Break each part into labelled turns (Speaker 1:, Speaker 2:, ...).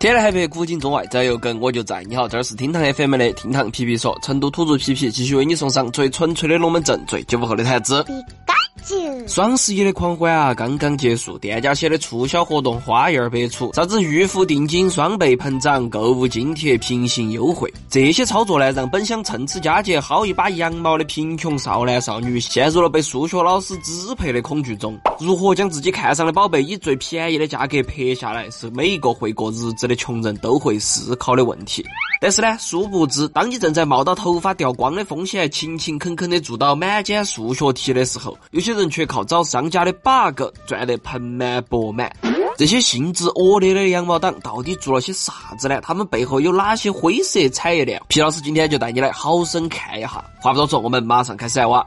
Speaker 1: 天南海北，古今中外，只要有梗我就在。你好，这儿是厅堂 FM 的厅堂皮皮说，成都土著皮皮继续为你送上最纯粹的龙门阵，最九五后的谈资。双十一的狂欢啊，刚刚结束，店家写的促销活动花样百出，啥子预付定金双倍膨胀、购物津贴平行优惠，这些操作呢，让本想趁此佳节薅一把羊毛的贫穷少男少女陷入了被数学老师支配的恐惧中。如何将自己看上的宝贝以最便宜的价格拍下来，是每一个会过日子的穷人都会思考的问题。但是呢，殊不知，当你正在冒到头发掉光的风险，勤勤恳恳的做到满减数学题的时候，有些人却靠找商家的 bug 赚得盆满钵满。这些性质恶劣的羊毛党到底做了些啥子呢？他们背后有哪些灰色产业链？皮老师今天就带你来好生看一下。话不多说，我们马上开始来挖。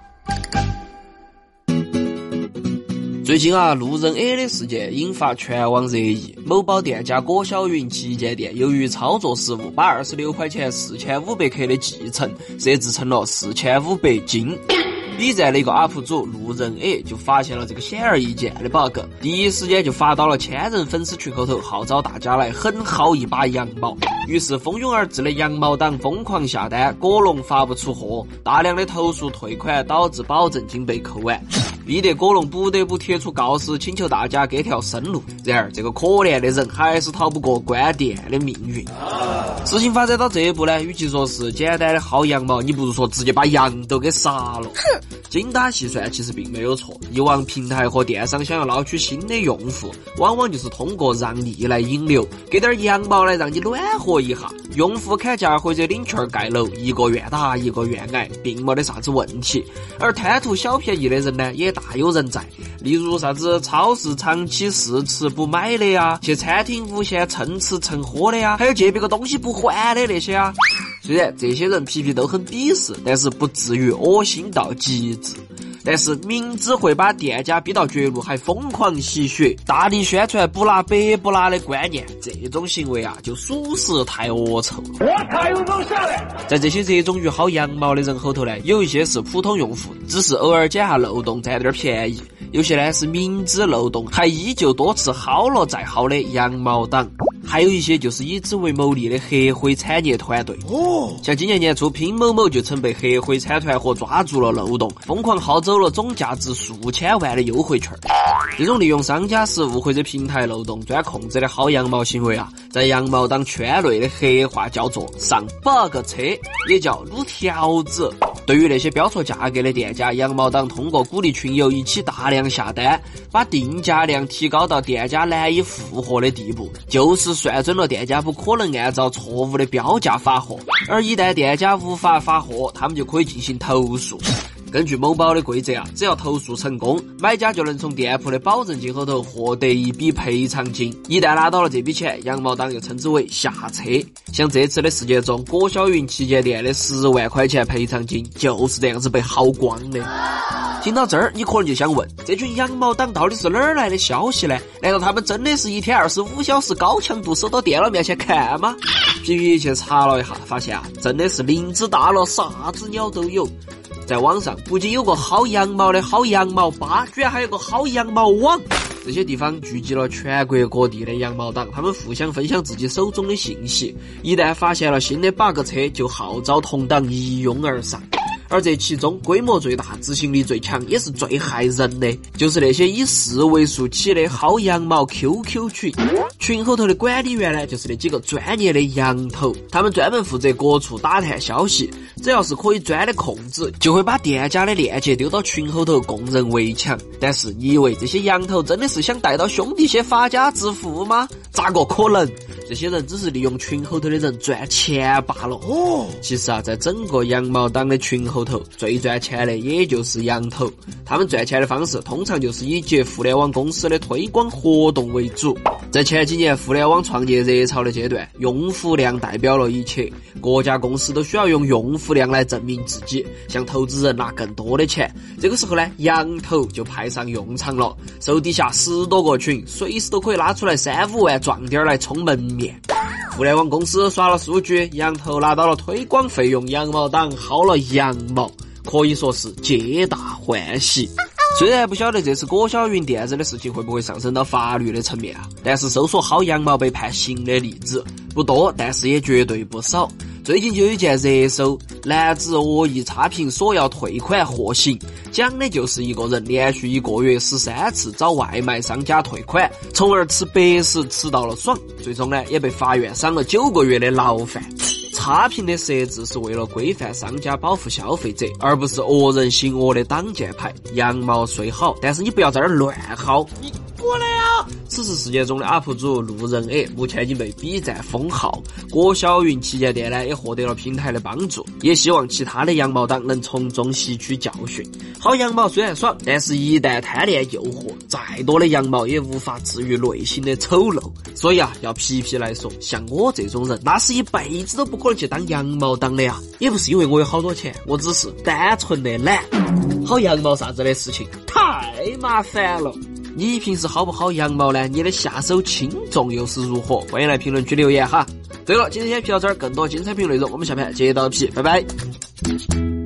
Speaker 1: 最近啊，路人 A 的事件引发全网热议。某宝店家郭小云旗舰店由于操作失误，把二十六块钱四千五百克的继承设置成了四千五百斤。B 站的一个 UP 主路人 A 就发现了这个显而易见的 bug，第一时间就发到了千人粉丝群后头，号召大家来狠薅一把羊毛。于是蜂拥而至的羊毛党疯狂下单，果农发不出货，大量的投诉退款，导致保证金被扣完。逼得果农不得不贴出告示，请求大家给条生路。然而，这个可怜的人还是逃不过关店的命运。事情发展到这一步呢，与其说是简单的薅羊毛，你不如说直接把羊都给杀了。哼！精打细算其实并没有错。以往平台和电商想要捞取新的用户，往往就是通过让利来引流，给点羊毛来让你暖和一下。用户砍价或者领券盖楼，一个愿打一个愿挨，并没得啥子问题。而贪图小便宜的人呢，也大有人在，例如啥子超市长期试吃不买的呀，去餐厅无限蹭吃蹭喝的呀，还有借别个东西不还的那些啊。虽然这些人皮皮都很鄙视，但是不至于恶心到极致。但是明知会把店家逼到绝路，还疯狂吸血，大力宣传不拿白不拿的观念，这种行为啊，就属实太恶臭了。我太有种下来！在这些热衷于薅羊毛的人后头呢，有一些是普通用户，只是偶尔捡下漏洞占点便宜；有些呢是明知漏洞还依旧多次薅了再薅的羊毛党。还有一些就是以此为牟利的黑灰产业团队哦，像今年年初拼某某就曾被黑灰产团伙抓住了漏洞，疯狂薅走了总价值数千万的优惠券。这种利用商家失误或者平台漏洞钻空子的薅羊毛行为啊，在羊毛党圈内的黑话叫做上 bug 车，也叫撸条子。对于那些标错价格的店家，羊毛党通过鼓励群友一起大量下单，把定价量提高到店家难以负荷的地步，就是算准了店家不可能按照错误的标价发货，而一旦店家无法发货，他们就可以进行投诉。根据某宝的规则啊，只要投诉成功，买家就能从店铺的保证金后头获得一笔赔偿金。一旦拿到了这笔钱，羊毛党又称之为下车。像这次的事件中，郭小云旗舰店的十万块钱赔偿金就是这样子被耗光的。听到这儿，你可能就想问：这群羊毛党到底是哪儿来的消息呢？难道他们真的是一天二十五小时高强度守到电脑面前看吗？皮皮去查了一下，发现啊，真的是林子大了，啥子鸟都有。在网上不仅有个薅羊毛的薅羊毛吧，居然还有个薅羊毛网。这些地方聚集了全国各地的羊毛党，他们互相分享自己手中的信息，一旦发现了新的 bug 车，就号召同党一拥而上。而这其中规模最大、执行力最强，也是最害人的，就是那些以四位数起的薅羊毛 QQ 群。群后头的管理员呢，就是那几个专业的羊头，他们专门负责各处打探消息，只要是可以钻的空子，就会把店家的链接丢到群后头供人围墙。但是，你以为这些羊头真的是想带到兄弟些发家致富吗？咋个可能？这些人只是利用群后头的人赚钱罢了。哦，其实啊，在整个羊毛党的群后头，最赚钱的也就是羊头。他们赚钱的方式通常就是以接互联网公司的推广活动为主。在前几年互联网创业热潮的阶段，用户量代表了一切，各家公司都需要用用户量来证明自己，向投资人拿更多的钱。这个时候呢，羊头就派上用场了，手底下十多个群，随时都可以拉出来三五万壮丁来充门面。互联网公司刷了数据，羊头拿到了推广费用，羊毛党薅了羊毛，可以说是皆大欢喜。虽然不晓得这次郭晓云垫子的事情会不会上升到法律的层面啊，但是搜索薅羊毛被判刑的例子不多，但是也绝对不少。最近就有一件热搜，男子恶意差评索要退款获刑，讲的就是一个人连续一个月十三次找外卖商家退款，从而吃白食吃到了爽，最终呢也被法院赏了九个月的牢饭。差评的设置是为了规范商家保护消费者，而不是恶人行恶的挡箭牌。羊毛虽好，但是你不要在这儿乱薅。你过来啊！此次事件中的 UP 主路人 A 目前已经被 B 站封号，郭晓云旗舰店呢也获得了平台的帮助，也希望其他的羊毛党能从中吸取教训。薅羊毛虽然爽，但是一旦贪恋诱惑，再多的羊毛也无法治愈内心的丑陋。所以啊，要皮皮来说，像我这种人，那是一辈子都不可能去当羊毛党的呀。也不是因为我有好多钱，我只是单纯的懒。薅羊毛啥子的事情太麻烦了。你平时薅不薅羊毛呢？你的下手轻重又是如何？欢迎来评论区留言哈。对了，今天先皮到这儿，更多精彩评论内容我们下盘接着皮，拜拜。